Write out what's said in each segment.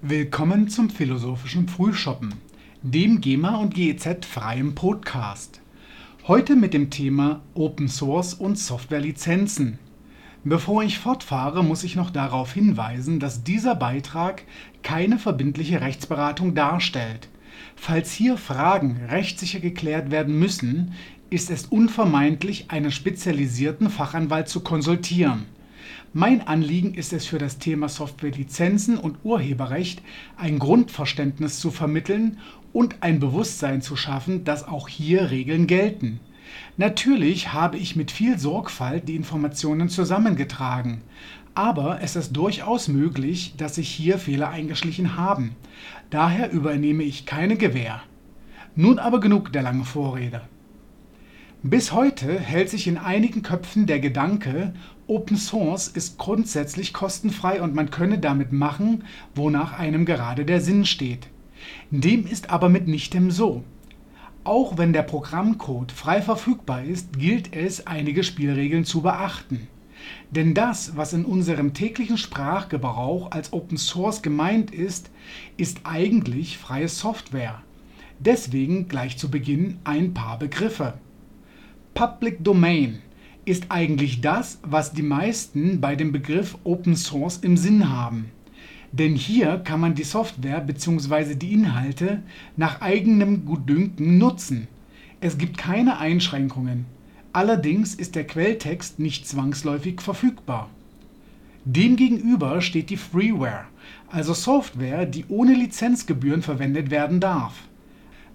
Willkommen zum philosophischen Frühschoppen, dem GEMA und GEZ freiem Podcast. Heute mit dem Thema Open Source und Softwarelizenzen. Bevor ich fortfahre, muss ich noch darauf hinweisen, dass dieser Beitrag keine verbindliche Rechtsberatung darstellt. Falls hier Fragen rechtssicher geklärt werden müssen, ist es unvermeidlich, einen spezialisierten Fachanwalt zu konsultieren. Mein Anliegen ist es für das Thema Softwarelizenzen und Urheberrecht ein Grundverständnis zu vermitteln und ein Bewusstsein zu schaffen, dass auch hier Regeln gelten. Natürlich habe ich mit viel Sorgfalt die Informationen zusammengetragen, aber es ist durchaus möglich, dass sich hier Fehler eingeschlichen haben. Daher übernehme ich keine Gewähr. Nun aber genug der langen Vorrede. Bis heute hält sich in einigen Köpfen der Gedanke, Open Source ist grundsätzlich kostenfrei und man könne damit machen, wonach einem gerade der Sinn steht. Dem ist aber mitnichtem so. Auch wenn der Programmcode frei verfügbar ist, gilt es, einige Spielregeln zu beachten. Denn das, was in unserem täglichen Sprachgebrauch als Open Source gemeint ist, ist eigentlich freie Software. Deswegen gleich zu Beginn ein paar Begriffe. Public Domain ist eigentlich das, was die meisten bei dem Begriff Open Source im Sinn haben. Denn hier kann man die Software bzw. die Inhalte nach eigenem Gutdünken nutzen. Es gibt keine Einschränkungen. Allerdings ist der Quelltext nicht zwangsläufig verfügbar. Demgegenüber steht die Freeware, also Software, die ohne Lizenzgebühren verwendet werden darf.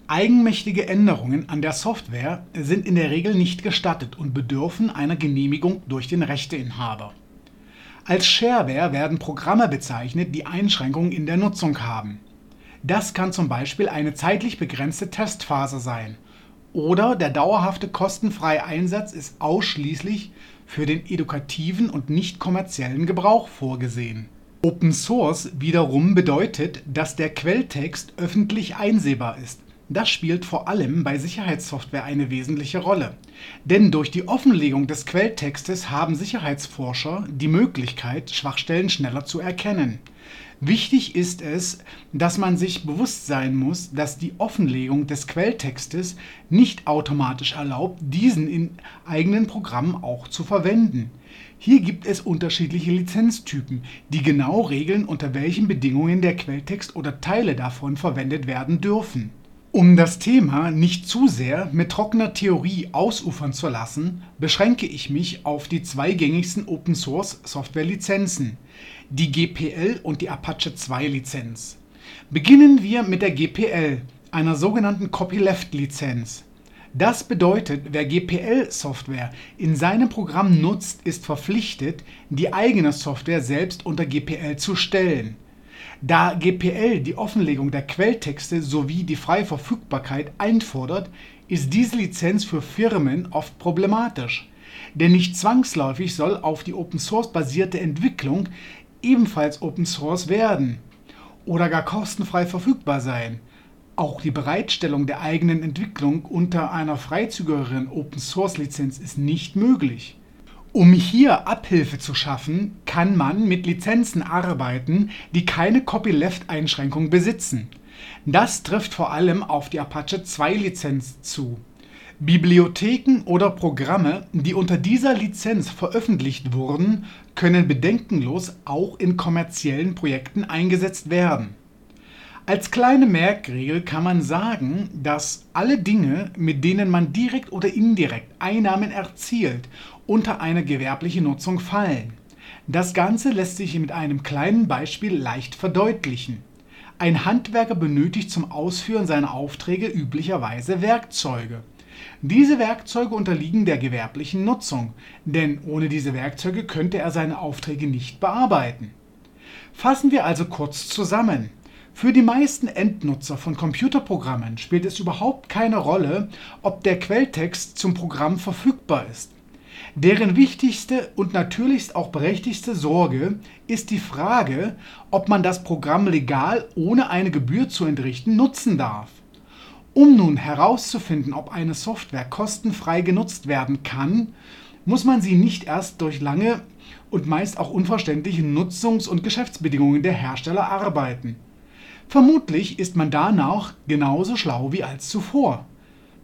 Eigenmächtige Änderungen an der Software sind in der Regel nicht gestattet und bedürfen einer Genehmigung durch den Rechteinhaber. Als Shareware werden Programme bezeichnet, die Einschränkungen in der Nutzung haben. Das kann zum Beispiel eine zeitlich begrenzte Testphase sein oder der dauerhafte kostenfreie Einsatz ist ausschließlich für den edukativen und nicht kommerziellen Gebrauch vorgesehen. Open Source wiederum bedeutet, dass der Quelltext öffentlich einsehbar ist das spielt vor allem bei Sicherheitssoftware eine wesentliche Rolle. Denn durch die Offenlegung des Quelltextes haben Sicherheitsforscher die Möglichkeit, Schwachstellen schneller zu erkennen. Wichtig ist es, dass man sich bewusst sein muss, dass die Offenlegung des Quelltextes nicht automatisch erlaubt, diesen in eigenen Programmen auch zu verwenden. Hier gibt es unterschiedliche Lizenztypen, die genau regeln, unter welchen Bedingungen der Quelltext oder Teile davon verwendet werden dürfen. Um das Thema nicht zu sehr mit trockener Theorie ausufern zu lassen, beschränke ich mich auf die zwei gängigsten Open-Source-Software-Lizenzen, die GPL und die Apache 2-Lizenz. Beginnen wir mit der GPL, einer sogenannten Copyleft-Lizenz. Das bedeutet, wer GPL-Software in seinem Programm nutzt, ist verpflichtet, die eigene Software selbst unter GPL zu stellen da GPL die Offenlegung der Quelltexte sowie die freie Verfügbarkeit einfordert, ist diese Lizenz für Firmen oft problematisch. Denn nicht zwangsläufig soll auf die Open-Source-basierte Entwicklung ebenfalls Open Source werden oder gar kostenfrei verfügbar sein. Auch die Bereitstellung der eigenen Entwicklung unter einer freizügigeren Open-Source-Lizenz ist nicht möglich um hier Abhilfe zu schaffen, kann man mit Lizenzen arbeiten, die keine Copyleft-Einschränkung besitzen. Das trifft vor allem auf die Apache 2 Lizenz zu. Bibliotheken oder Programme, die unter dieser Lizenz veröffentlicht wurden, können bedenkenlos auch in kommerziellen Projekten eingesetzt werden. Als kleine Merkregel kann man sagen, dass alle Dinge, mit denen man direkt oder indirekt Einnahmen erzielt unter eine gewerbliche Nutzung fallen. Das Ganze lässt sich mit einem kleinen Beispiel leicht verdeutlichen. Ein Handwerker benötigt zum Ausführen seiner Aufträge üblicherweise Werkzeuge. Diese Werkzeuge unterliegen der gewerblichen Nutzung, denn ohne diese Werkzeuge könnte er seine Aufträge nicht bearbeiten. Fassen wir also kurz zusammen. Für die meisten Endnutzer von Computerprogrammen spielt es überhaupt keine Rolle, ob der Quelltext zum Programm verfügbar ist. Deren wichtigste und natürlichst auch berechtigte Sorge ist die Frage, ob man das Programm legal ohne eine Gebühr zu entrichten nutzen darf. Um nun herauszufinden, ob eine Software kostenfrei genutzt werden kann, muss man sie nicht erst durch lange und meist auch unverständliche Nutzungs- und Geschäftsbedingungen der Hersteller arbeiten. Vermutlich ist man danach genauso schlau wie als zuvor.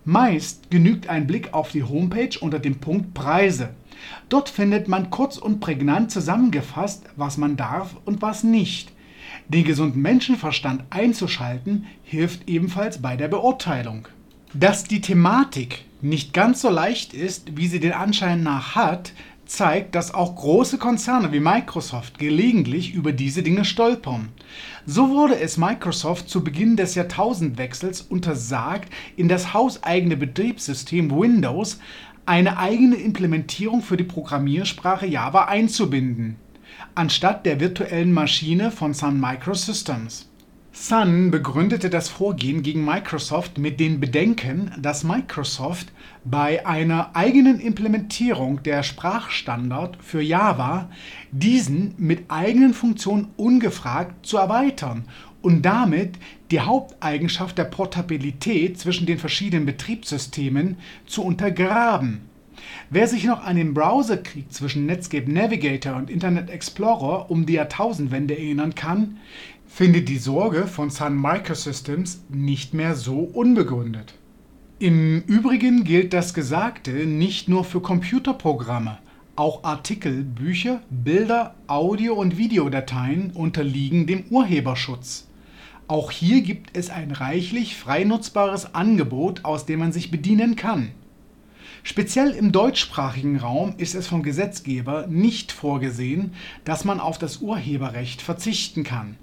Meist genügt ein Blick auf die Homepage unter dem Punkt Preise. Dort findet man kurz und prägnant zusammengefasst, was man darf und was nicht. Den gesunden Menschenverstand einzuschalten hilft ebenfalls bei der Beurteilung. Dass die Thematik nicht ganz so leicht ist, wie sie den Anschein nach hat, zeigt, dass auch große Konzerne wie Microsoft gelegentlich über diese Dinge stolpern. So wurde es Microsoft zu Beginn des Jahrtausendwechsels untersagt, in das hauseigene Betriebssystem Windows eine eigene Implementierung für die Programmiersprache Java einzubinden, anstatt der virtuellen Maschine von Sun Microsystems. Sun begründete das Vorgehen gegen Microsoft mit den Bedenken, dass Microsoft bei einer eigenen Implementierung der Sprachstandard für Java diesen mit eigenen Funktionen ungefragt zu erweitern und damit die Haupteigenschaft der Portabilität zwischen den verschiedenen Betriebssystemen zu untergraben. Wer sich noch an den Browserkrieg zwischen Netscape Navigator und Internet Explorer um die Jahrtausendwende erinnern kann, findet die Sorge von Sun Microsystems nicht mehr so unbegründet. Im Übrigen gilt das Gesagte nicht nur für Computerprogramme. Auch Artikel, Bücher, Bilder, Audio- und Videodateien unterliegen dem Urheberschutz. Auch hier gibt es ein reichlich frei nutzbares Angebot, aus dem man sich bedienen kann. Speziell im deutschsprachigen Raum ist es vom Gesetzgeber nicht vorgesehen, dass man auf das Urheberrecht verzichten kann.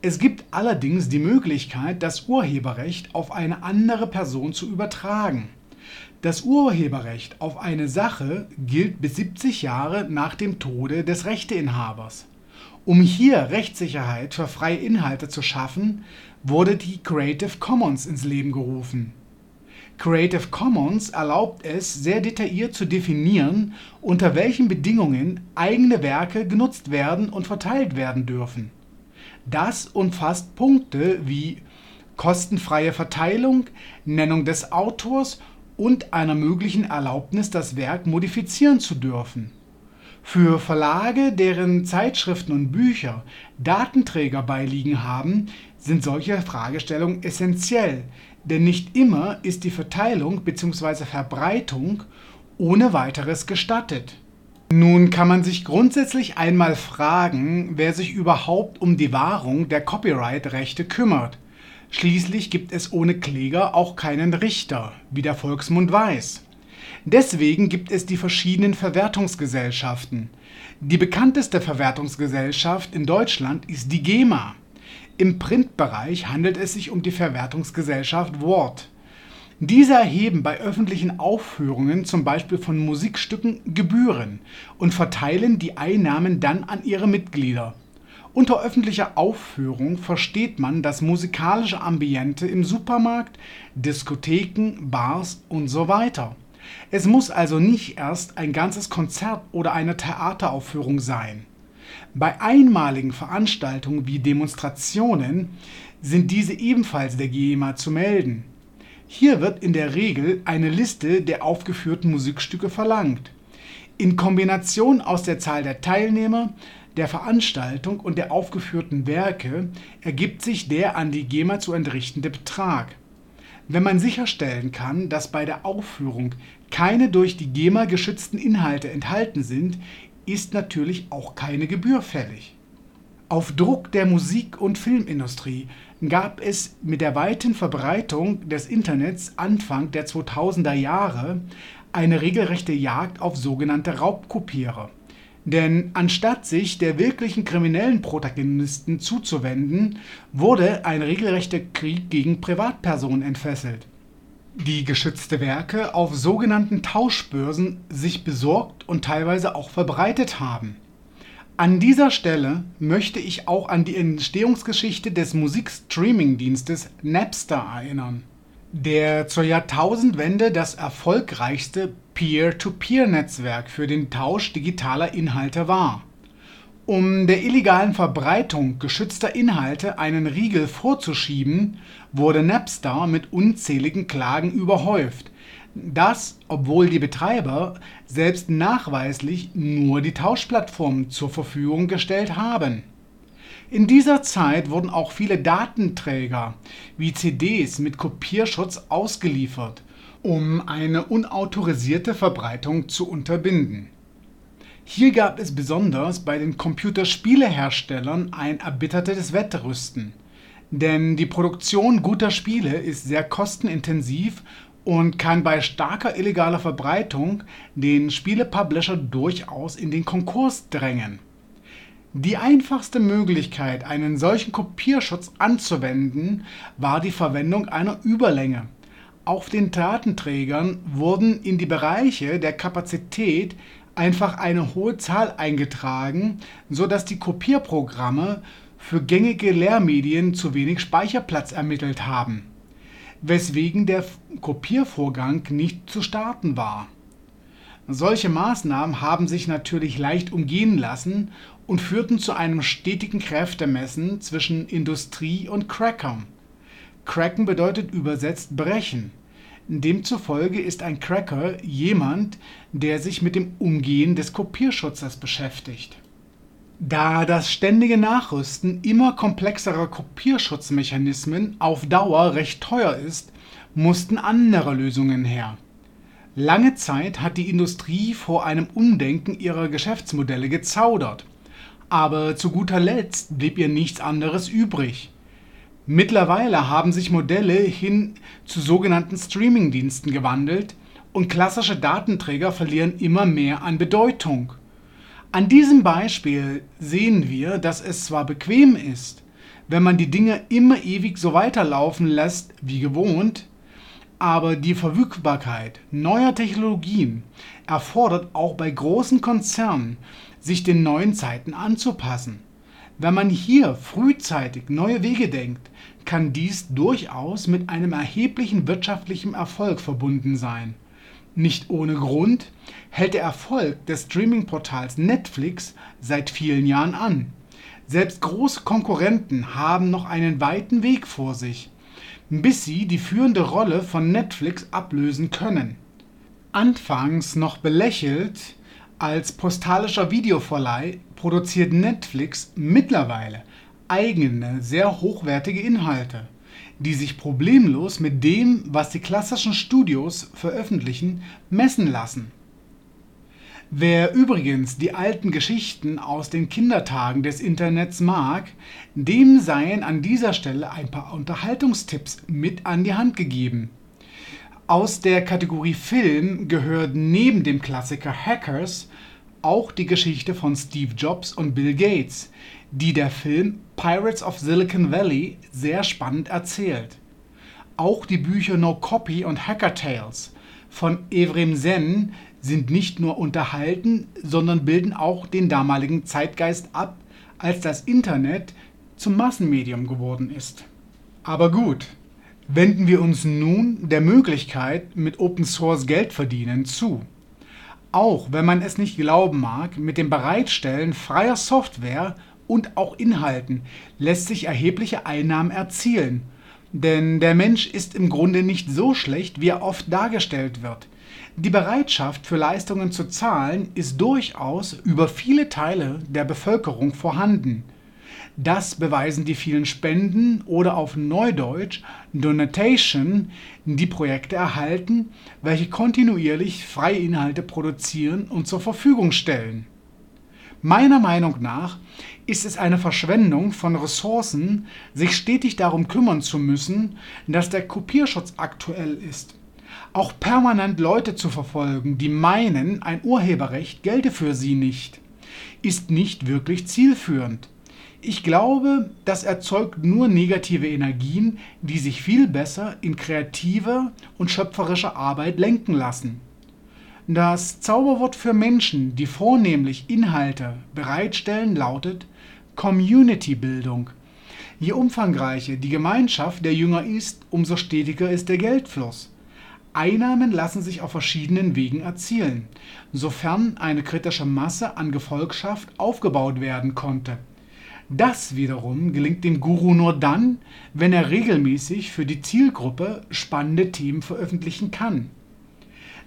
Es gibt allerdings die Möglichkeit, das Urheberrecht auf eine andere Person zu übertragen. Das Urheberrecht auf eine Sache gilt bis 70 Jahre nach dem Tode des Rechteinhabers. Um hier Rechtssicherheit für freie Inhalte zu schaffen, wurde die Creative Commons ins Leben gerufen. Creative Commons erlaubt es, sehr detailliert zu definieren, unter welchen Bedingungen eigene Werke genutzt werden und verteilt werden dürfen. Das umfasst Punkte wie kostenfreie Verteilung, Nennung des Autors und einer möglichen Erlaubnis, das Werk modifizieren zu dürfen. Für Verlage, deren Zeitschriften und Bücher Datenträger beiliegen haben, sind solche Fragestellungen essentiell, denn nicht immer ist die Verteilung bzw. Verbreitung ohne weiteres gestattet nun kann man sich grundsätzlich einmal fragen, wer sich überhaupt um die Wahrung der Copyright-Rechte kümmert. Schließlich gibt es ohne Kläger auch keinen Richter, wie der Volksmund weiß. Deswegen gibt es die verschiedenen Verwertungsgesellschaften. Die bekannteste Verwertungsgesellschaft in Deutschland ist die GEMA. Im Printbereich handelt es sich um die Verwertungsgesellschaft Wort. Diese erheben bei öffentlichen Aufführungen zum Beispiel von Musikstücken Gebühren und verteilen die Einnahmen dann an ihre Mitglieder. Unter öffentlicher Aufführung versteht man das musikalische Ambiente im Supermarkt, Diskotheken, Bars und so weiter. Es muss also nicht erst ein ganzes Konzert oder eine Theateraufführung sein. Bei einmaligen Veranstaltungen wie Demonstrationen sind diese ebenfalls der GEMA zu melden hier wird in der Regel eine Liste der aufgeführten Musikstücke verlangt. In Kombination aus der Zahl der Teilnehmer, der Veranstaltung und der aufgeführten Werke ergibt sich der an die GEMA zu entrichtende Betrag. Wenn man sicherstellen kann, dass bei der Aufführung keine durch die GEMA geschützten Inhalte enthalten sind, ist natürlich auch keine Gebühr fällig. Auf Druck der Musik und Filmindustrie gab es mit der weiten Verbreitung des Internets Anfang der 2000er Jahre eine regelrechte Jagd auf sogenannte Raubkopierer. Denn anstatt sich der wirklichen kriminellen Protagonisten zuzuwenden, wurde ein regelrechter Krieg gegen Privatpersonen entfesselt, die geschützte Werke auf sogenannten Tauschbörsen sich besorgt und teilweise auch verbreitet haben an dieser Stelle möchte ich auch an die Entstehungsgeschichte des Musikstreaming-Dienstes Napster erinnern, der zur Jahrtausendwende das erfolgreichste Peer-to-Peer-Netzwerk für den Tausch digitaler Inhalte war. Um der illegalen Verbreitung geschützter Inhalte einen Riegel vorzuschieben, wurde Napster mit unzähligen Klagen überhäuft, das, obwohl die Betreiber selbst nachweislich nur die Tauschplattform zur Verfügung gestellt haben. In dieser Zeit wurden auch viele Datenträger wie CDs mit Kopierschutz ausgeliefert, um eine unautorisierte Verbreitung zu unterbinden. Hier gab es besonders bei den Computerspieleherstellern ein erbittertes Wettrüsten, denn die Produktion guter Spiele ist sehr kostenintensiv und kann bei starker illegaler Verbreitung den Spielepublisher durchaus in den Konkurs drängen. Die einfachste Möglichkeit, einen solchen Kopierschutz anzuwenden, war die Verwendung einer Überlänge. Auf den Datenträgern wurden in die Bereiche der Kapazität einfach eine hohe Zahl eingetragen, so dass die Kopierprogramme für gängige Lehrmedien zu wenig Speicherplatz ermittelt haben, weswegen der Kopiervorgang nicht zu starten war. Solche Maßnahmen haben sich natürlich leicht umgehen lassen und führten zu einem stetigen Kräftemessen zwischen Industrie und Crackern. Cracken bedeutet übersetzt brechen. Demzufolge ist ein Cracker jemand, der sich mit dem Umgehen des Kopierschutzes beschäftigt. Da das ständige Nachrüsten immer komplexerer Kopierschutzmechanismen auf Dauer recht teuer ist, mussten andere Lösungen her. Lange Zeit hat die Industrie vor einem Umdenken ihrer Geschäftsmodelle gezaudert, aber zu guter Letzt blieb ihr nichts anderes übrig. Mittlerweile haben sich Modelle hin zu sogenannten Streaming-Diensten gewandelt und klassische Datenträger verlieren immer mehr an Bedeutung. An diesem Beispiel sehen wir, dass es zwar bequem ist, wenn man die Dinge immer ewig so weiterlaufen lässt wie gewohnt, aber die Verfügbarkeit neuer Technologien erfordert auch bei großen Konzernen, sich den neuen Zeiten anzupassen. Wenn man hier frühzeitig neue Wege denkt, kann dies durchaus mit einem erheblichen wirtschaftlichen Erfolg verbunden sein. Nicht ohne Grund hält der Erfolg des Streaming-Portals Netflix seit vielen Jahren an. Selbst große Konkurrenten haben noch einen weiten Weg vor sich, bis sie die führende Rolle von Netflix ablösen können. Anfangs noch belächelt als postalischer Videoverleih produziert Netflix mittlerweile eigene, sehr hochwertige Inhalte, die sich problemlos mit dem, was die klassischen Studios veröffentlichen, messen lassen. Wer übrigens die alten Geschichten aus den Kindertagen des Internets mag, dem seien an dieser Stelle ein paar Unterhaltungstipps mit an die Hand gegeben. Aus der Kategorie Film gehört neben dem Klassiker Hackers auch die Geschichte von Steve Jobs und Bill Gates, die der Film Pirates of Silicon Valley sehr spannend erzählt. Auch die Bücher No Copy und Hacker Tales von Evrim Sen sind nicht nur unterhalten, sondern bilden auch den damaligen Zeitgeist ab, als das Internet zum Massenmedium geworden ist. Aber gut, wenden wir uns nun der Möglichkeit, mit Open Source Geld verdienen zu. Auch wenn man es nicht glauben mag, mit dem Bereitstellen freier Software und auch Inhalten lässt sich erhebliche Einnahmen erzielen. Denn der Mensch ist im Grunde nicht so schlecht, wie er oft dargestellt wird. Die Bereitschaft für Leistungen zu zahlen ist durchaus über viele Teile der Bevölkerung vorhanden. Das beweisen die vielen Spenden oder auf Neudeutsch Donation, die Projekte erhalten, welche kontinuierlich freie Inhalte produzieren und zur Verfügung stellen. Meiner Meinung nach ist es eine Verschwendung von Ressourcen, sich stetig darum kümmern zu müssen, dass der Kopierschutz aktuell ist. Auch permanent Leute zu verfolgen, die meinen, ein Urheberrecht gelte für sie nicht, ist nicht wirklich zielführend. Ich glaube, das erzeugt nur negative Energien, die sich viel besser in kreative und schöpferische Arbeit lenken lassen. Das Zauberwort für Menschen, die vornehmlich Inhalte bereitstellen, lautet Community-Bildung. Je umfangreicher die Gemeinschaft der Jünger ist, umso stetiger ist der Geldfluss. Einnahmen lassen sich auf verschiedenen Wegen erzielen, sofern eine kritische Masse an Gefolgschaft aufgebaut werden konnte. Das wiederum gelingt dem Guru nur dann, wenn er regelmäßig für die Zielgruppe spannende Themen veröffentlichen kann.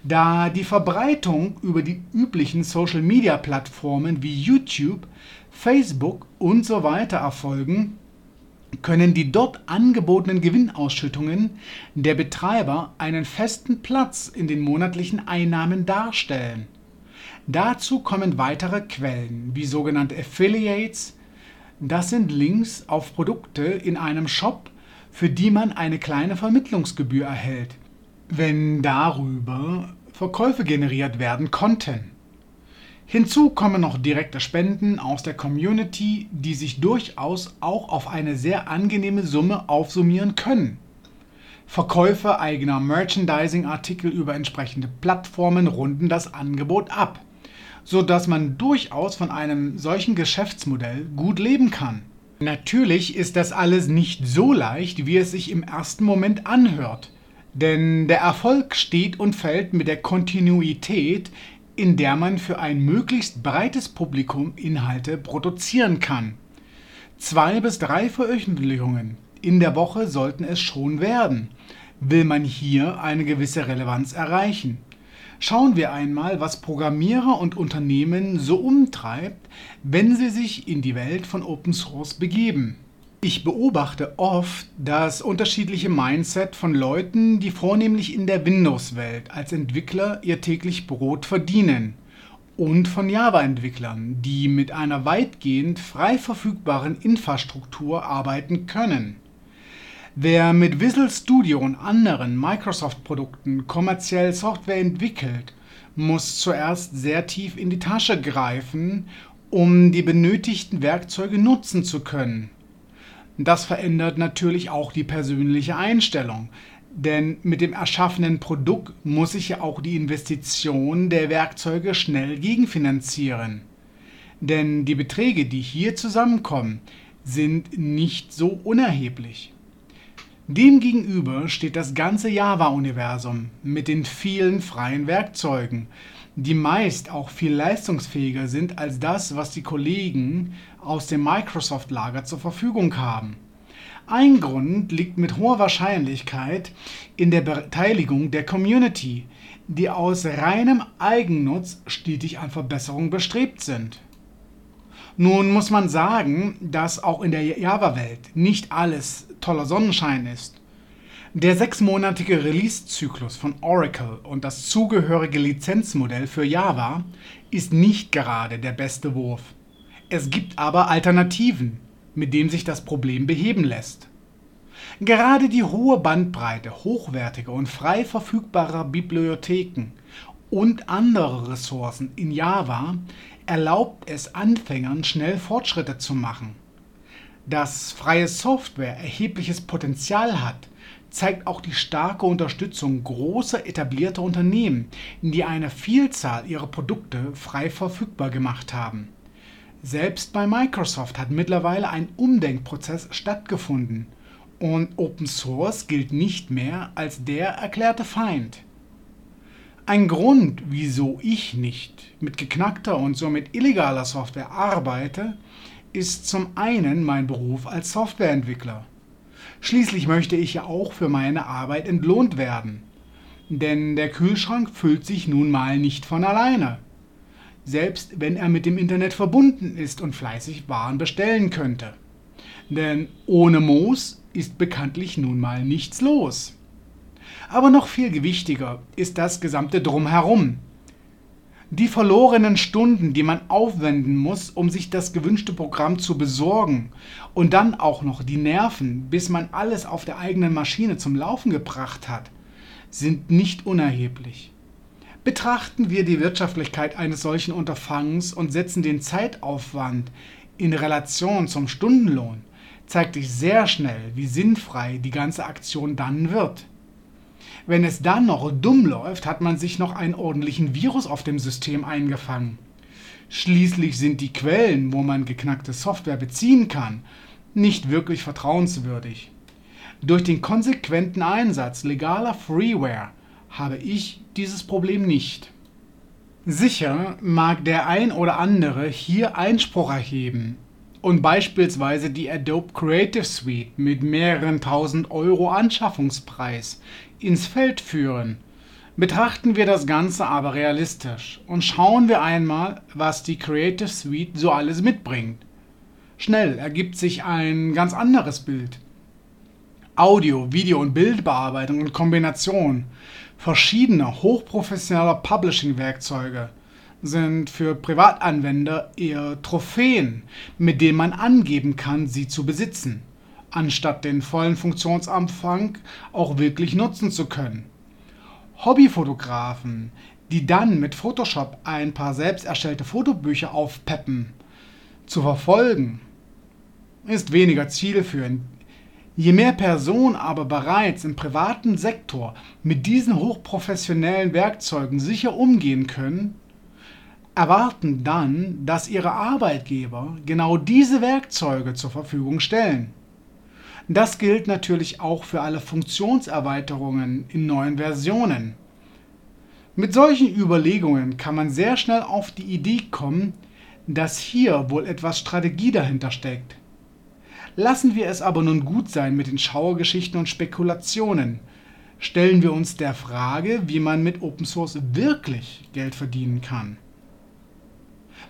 Da die Verbreitung über die üblichen Social-Media-Plattformen wie YouTube, Facebook und so weiter erfolgen, können die dort angebotenen Gewinnausschüttungen der Betreiber einen festen Platz in den monatlichen Einnahmen darstellen. Dazu kommen weitere Quellen wie sogenannte Affiliates. Das sind Links auf Produkte in einem Shop, für die man eine kleine Vermittlungsgebühr erhält, wenn darüber Verkäufe generiert werden konnten. Hinzu kommen noch direkte Spenden aus der Community, die sich durchaus auch auf eine sehr angenehme Summe aufsummieren können. Verkäufe eigener Merchandising-Artikel über entsprechende Plattformen runden das Angebot ab, sodass man durchaus von einem solchen Geschäftsmodell gut leben kann. Natürlich ist das alles nicht so leicht, wie es sich im ersten Moment anhört, denn der Erfolg steht und fällt mit der Kontinuität, in der man für ein möglichst breites Publikum Inhalte produzieren kann. Zwei bis drei Veröffentlichungen in der Woche sollten es schon werden, will man hier eine gewisse Relevanz erreichen. Schauen wir einmal, was Programmierer und Unternehmen so umtreibt, wenn sie sich in die Welt von Open Source begeben. Ich beobachte oft das unterschiedliche Mindset von Leuten, die vornehmlich in der Windows-Welt als Entwickler ihr täglich Brot verdienen und von Java-Entwicklern, die mit einer weitgehend frei verfügbaren Infrastruktur arbeiten können. Wer mit Visual Studio und anderen Microsoft-Produkten kommerziell Software entwickelt, muss zuerst sehr tief in die Tasche greifen, um die benötigten Werkzeuge nutzen zu können. Das verändert natürlich auch die persönliche Einstellung. Denn mit dem erschaffenen Produkt muss ich ja auch die Investition der Werkzeuge schnell gegenfinanzieren. Denn die Beträge, die hier zusammenkommen, sind nicht so unerheblich. Demgegenüber steht das ganze Java-Universum mit den vielen freien Werkzeugen, die meist auch viel leistungsfähiger sind als das, was die Kollegen aus dem Microsoft-Lager zur Verfügung haben. Ein Grund liegt mit hoher Wahrscheinlichkeit in der Beteiligung der Community, die aus reinem Eigennutz stetig an Verbesserung bestrebt sind. Nun muss man sagen, dass auch in der Java-Welt nicht alles toller Sonnenschein ist. Der sechsmonatige Release-Zyklus von Oracle und das zugehörige Lizenzmodell für Java ist nicht gerade der beste Wurf. Es gibt aber Alternativen, mit denen sich das Problem beheben lässt. Gerade die hohe Bandbreite hochwertiger und frei verfügbarer Bibliotheken und andere Ressourcen in Java erlaubt es Anfängern schnell Fortschritte zu machen. Dass freie Software erhebliches Potenzial hat, zeigt auch die starke Unterstützung großer etablierter Unternehmen, die eine Vielzahl ihrer Produkte frei verfügbar gemacht haben. Selbst bei Microsoft hat mittlerweile ein Umdenkprozess stattgefunden und Open Source gilt nicht mehr als der erklärte Feind. Ein Grund, wieso ich nicht mit geknackter und somit illegaler Software arbeite, ist zum einen mein Beruf als Softwareentwickler. Schließlich möchte ich ja auch für meine Arbeit entlohnt werden. Denn der Kühlschrank füllt sich nun mal nicht von alleine. Selbst wenn er mit dem Internet verbunden ist und fleißig Waren bestellen könnte. Denn ohne Moos ist bekanntlich nun mal nichts los. Aber noch viel gewichtiger ist das gesamte Drumherum, die verlorenen Stunden, die man aufwenden muss, um sich das gewünschte Programm zu besorgen und dann auch noch die Nerven, bis man alles auf der eigenen Maschine zum Laufen gebracht hat, sind nicht unerheblich. Betrachten wir die Wirtschaftlichkeit eines solchen Unterfangens und setzen den Zeitaufwand in Relation zum Stundenlohn, zeigt sich sehr schnell, wie sinnfrei die ganze Aktion dann wird. Wenn es dann noch dumm läuft, hat man sich noch einen ordentlichen Virus auf dem System eingefangen. Schließlich sind die Quellen, wo man geknackte Software beziehen kann, nicht wirklich vertrauenswürdig. Durch den konsequenten Einsatz legaler Freeware habe ich dieses Problem nicht. Sicher mag der ein oder andere hier Einspruch erheben und beispielsweise die Adobe Creative Suite mit mehreren tausend Euro Anschaffungspreis ins Feld führen, Betrachten wir das Ganze aber realistisch und schauen wir einmal, was die Creative Suite so alles mitbringt. Schnell ergibt sich ein ganz anderes Bild. Audio, Video und Bildbearbeitung und Kombination verschiedener hochprofessioneller Publishing-Werkzeuge sind für Privatanwender eher Trophäen, mit denen man angeben kann, sie zu besitzen, anstatt den vollen Funktionsumfang auch wirklich nutzen zu können. Hobbyfotografen, die dann mit Photoshop ein paar selbst erstellte Fotobücher aufpeppen, zu verfolgen, ist weniger zielführend. Je mehr Personen aber bereits im privaten Sektor mit diesen hochprofessionellen Werkzeugen sicher umgehen können, erwarten dann, dass ihre Arbeitgeber genau diese Werkzeuge zur Verfügung stellen. Das gilt natürlich auch für alle Funktionserweiterungen in neuen Versionen. Mit solchen Überlegungen kann man sehr schnell auf die Idee kommen, dass hier wohl etwas Strategie dahinter steckt. Lassen wir es aber nun gut sein mit den Schauergeschichten und Spekulationen. Stellen wir uns der Frage, wie man mit Open Source wirklich Geld verdienen kann.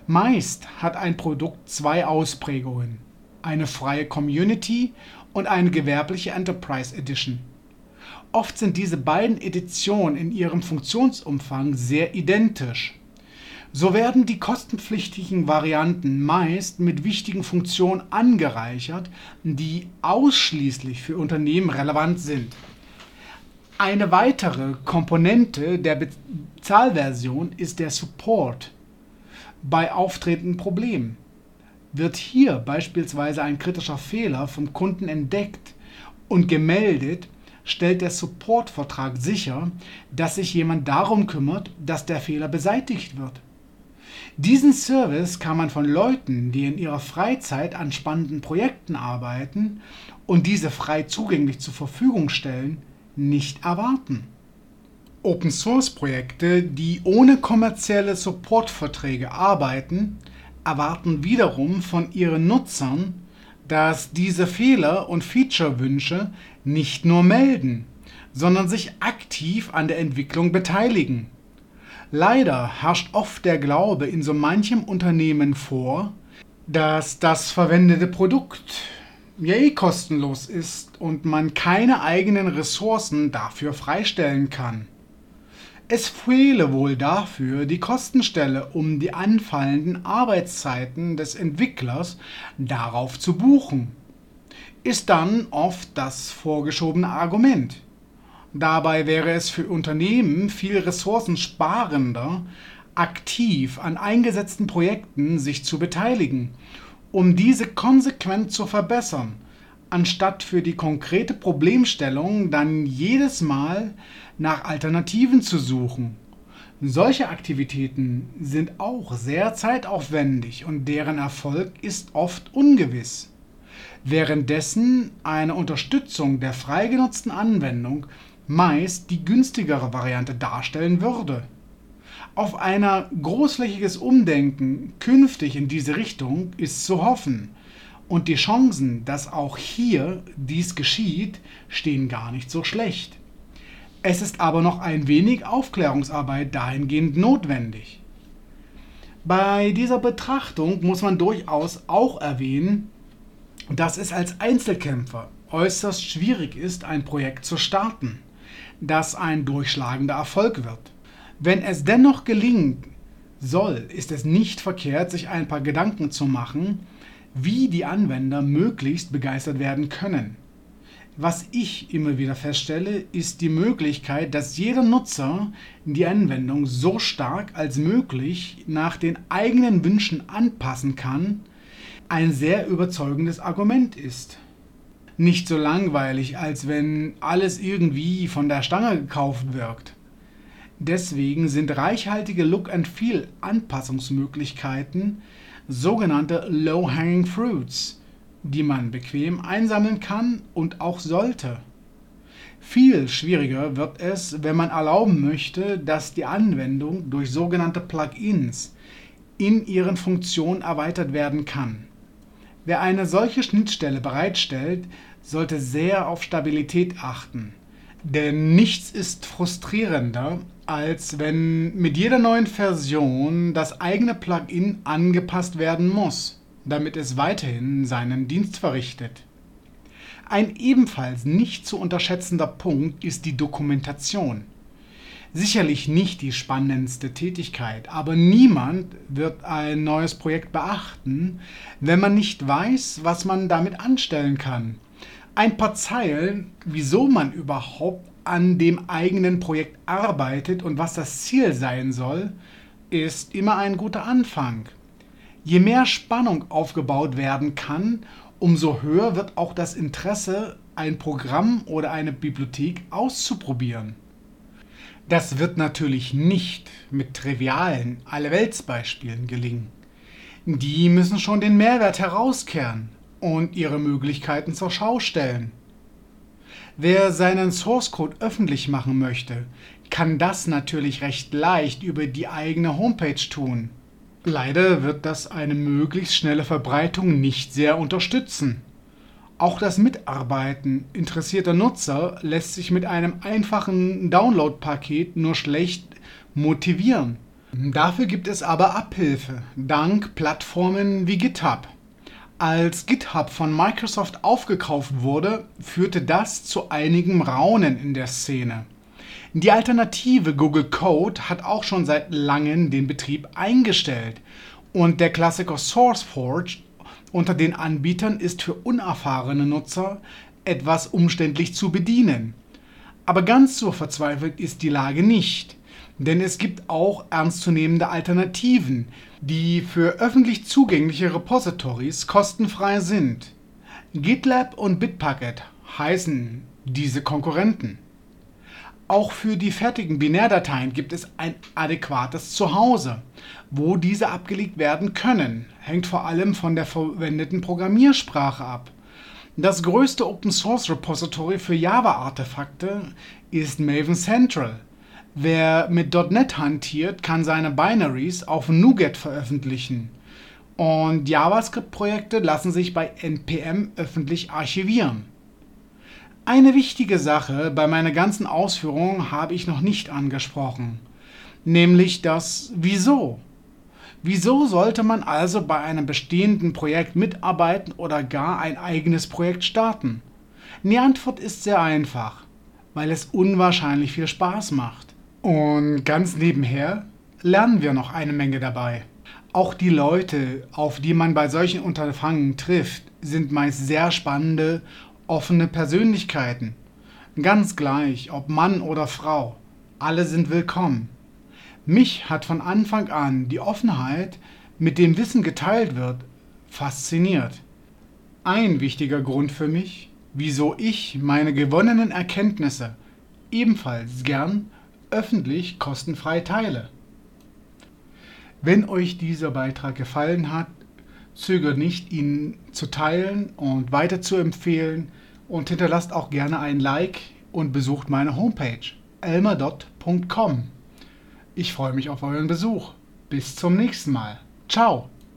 Meist hat ein Produkt zwei Ausprägungen, eine freie Community und eine gewerbliche Enterprise Edition. Oft sind diese beiden Editionen in ihrem Funktionsumfang sehr identisch. So werden die kostenpflichtigen Varianten meist mit wichtigen Funktionen angereichert, die ausschließlich für Unternehmen relevant sind. Eine weitere Komponente der Bezahlversion ist der Support bei auftretenden Problemen. Wird hier beispielsweise ein kritischer Fehler vom Kunden entdeckt und gemeldet, stellt der Supportvertrag sicher, dass sich jemand darum kümmert, dass der Fehler beseitigt wird. Diesen Service kann man von Leuten, die in ihrer Freizeit an spannenden Projekten arbeiten und diese frei zugänglich zur Verfügung stellen, nicht erwarten. Open Source Projekte, die ohne kommerzielle Supportverträge arbeiten, erwarten wiederum von ihren Nutzern, dass diese Fehler und Feature-Wünsche nicht nur melden, sondern sich aktiv an der Entwicklung beteiligen. Leider herrscht oft der Glaube in so manchem Unternehmen vor, dass das verwendete Produkt ja eh kostenlos ist und man keine eigenen Ressourcen dafür freistellen kann. Es fehle wohl dafür die Kostenstelle, um die anfallenden Arbeitszeiten des Entwicklers darauf zu buchen. Ist dann oft das vorgeschobene Argument. Dabei wäre es für Unternehmen viel ressourcensparender, aktiv an eingesetzten Projekten sich zu beteiligen, um diese konsequent zu verbessern anstatt für die konkrete Problemstellung dann jedes Mal nach Alternativen zu suchen. Solche Aktivitäten sind auch sehr zeitaufwendig und deren Erfolg ist oft ungewiss. Währenddessen eine Unterstützung der frei genutzten Anwendung meist die günstigere Variante darstellen würde. Auf ein großflächiges Umdenken künftig in diese Richtung ist zu hoffen, und die Chancen, dass auch hier dies geschieht, stehen gar nicht so schlecht. Es ist aber noch ein wenig Aufklärungsarbeit dahingehend notwendig. Bei dieser Betrachtung muss man durchaus auch erwähnen, dass es als Einzelkämpfer äußerst schwierig ist, ein Projekt zu starten, das ein durchschlagender Erfolg wird. Wenn es dennoch gelingen soll, ist es nicht verkehrt, sich ein paar Gedanken zu machen, wie die Anwender möglichst begeistert werden können. Was ich immer wieder feststelle, ist die Möglichkeit, dass jeder Nutzer die Anwendung so stark als möglich nach den eigenen Wünschen anpassen kann, ein sehr überzeugendes Argument ist. Nicht so langweilig, als wenn alles irgendwie von der Stange gekauft wirkt. Deswegen sind reichhaltige Look-and-Feel-Anpassungsmöglichkeiten sogenannte Low-Hanging Fruits, die man bequem einsammeln kann und auch sollte. Viel schwieriger wird es, wenn man erlauben möchte, dass die Anwendung durch sogenannte Plugins in ihren Funktionen erweitert werden kann. Wer eine solche Schnittstelle bereitstellt, sollte sehr auf Stabilität achten. Denn nichts ist frustrierender, als wenn mit jeder neuen Version das eigene Plugin angepasst werden muss, damit es weiterhin seinen Dienst verrichtet. Ein ebenfalls nicht zu unterschätzender Punkt ist die Dokumentation. Sicherlich nicht die spannendste Tätigkeit, aber niemand wird ein neues Projekt beachten, wenn man nicht weiß, was man damit anstellen kann. Ein paar Zeilen, wieso man überhaupt an dem eigenen Projekt arbeitet und was das Ziel sein soll, ist immer ein guter Anfang. Je mehr Spannung aufgebaut werden kann, umso höher wird auch das Interesse, ein Programm oder eine Bibliothek auszuprobieren. Das wird natürlich nicht mit trivialen Allerweltsbeispielen gelingen. Die müssen schon den Mehrwert herauskehren und ihre Möglichkeiten zur Schau stellen. Wer seinen Source Code öffentlich machen möchte, kann das natürlich recht leicht über die eigene Homepage tun. Leider wird das eine möglichst schnelle Verbreitung nicht sehr unterstützen. Auch das Mitarbeiten interessierter Nutzer lässt sich mit einem einfachen Download-Paket nur schlecht motivieren. Dafür gibt es aber Abhilfe, dank Plattformen wie GitHub. Als GitHub von Microsoft aufgekauft wurde, führte das zu einigem Raunen in der Szene. Die Alternative Google Code hat auch schon seit langem den Betrieb eingestellt und der Klassiker SourceForge unter den Anbietern ist für unerfahrene Nutzer etwas umständlich zu bedienen. Aber ganz so verzweifelt ist die Lage nicht, denn es gibt auch ernstzunehmende Alternativen, die für öffentlich zugängliche Repositories kostenfrei sind. GitLab und Bitbucket heißen diese Konkurrenten. Auch für die fertigen Binärdateien gibt es ein adäquates Zuhause. Wo diese abgelegt werden können, hängt vor allem von der verwendeten Programmiersprache ab. Das größte Open Source Repository für Java-Artefakte ist Maven Central. Wer mit .NET hantiert, kann seine Binaries auf NuGet veröffentlichen. Und JavaScript-Projekte lassen sich bei NPM öffentlich archivieren. Eine wichtige Sache bei meiner ganzen Ausführung habe ich noch nicht angesprochen, nämlich das Wieso. Wieso sollte man also bei einem bestehenden Projekt mitarbeiten oder gar ein eigenes Projekt starten? Die Antwort ist sehr einfach, weil es unwahrscheinlich viel Spaß macht. Und ganz nebenher lernen wir noch eine Menge dabei. Auch die Leute, auf die man bei solchen Unterfangen trifft, sind meist sehr spannende offene Persönlichkeiten. Ganz gleich, ob Mann oder Frau, alle sind willkommen. Mich hat von Anfang an die Offenheit, mit dem Wissen geteilt wird, fasziniert. Ein wichtiger Grund für mich, wieso ich meine gewonnenen Erkenntnisse ebenfalls gern öffentlich kostenfrei teile. Wenn euch dieser Beitrag gefallen hat, zögert nicht, ihn zu teilen und weiter zu empfehlen und hinterlasst auch gerne ein Like und besucht meine Homepage elmerdot.com. Ich freue mich auf euren Besuch. Bis zum nächsten Mal. Ciao.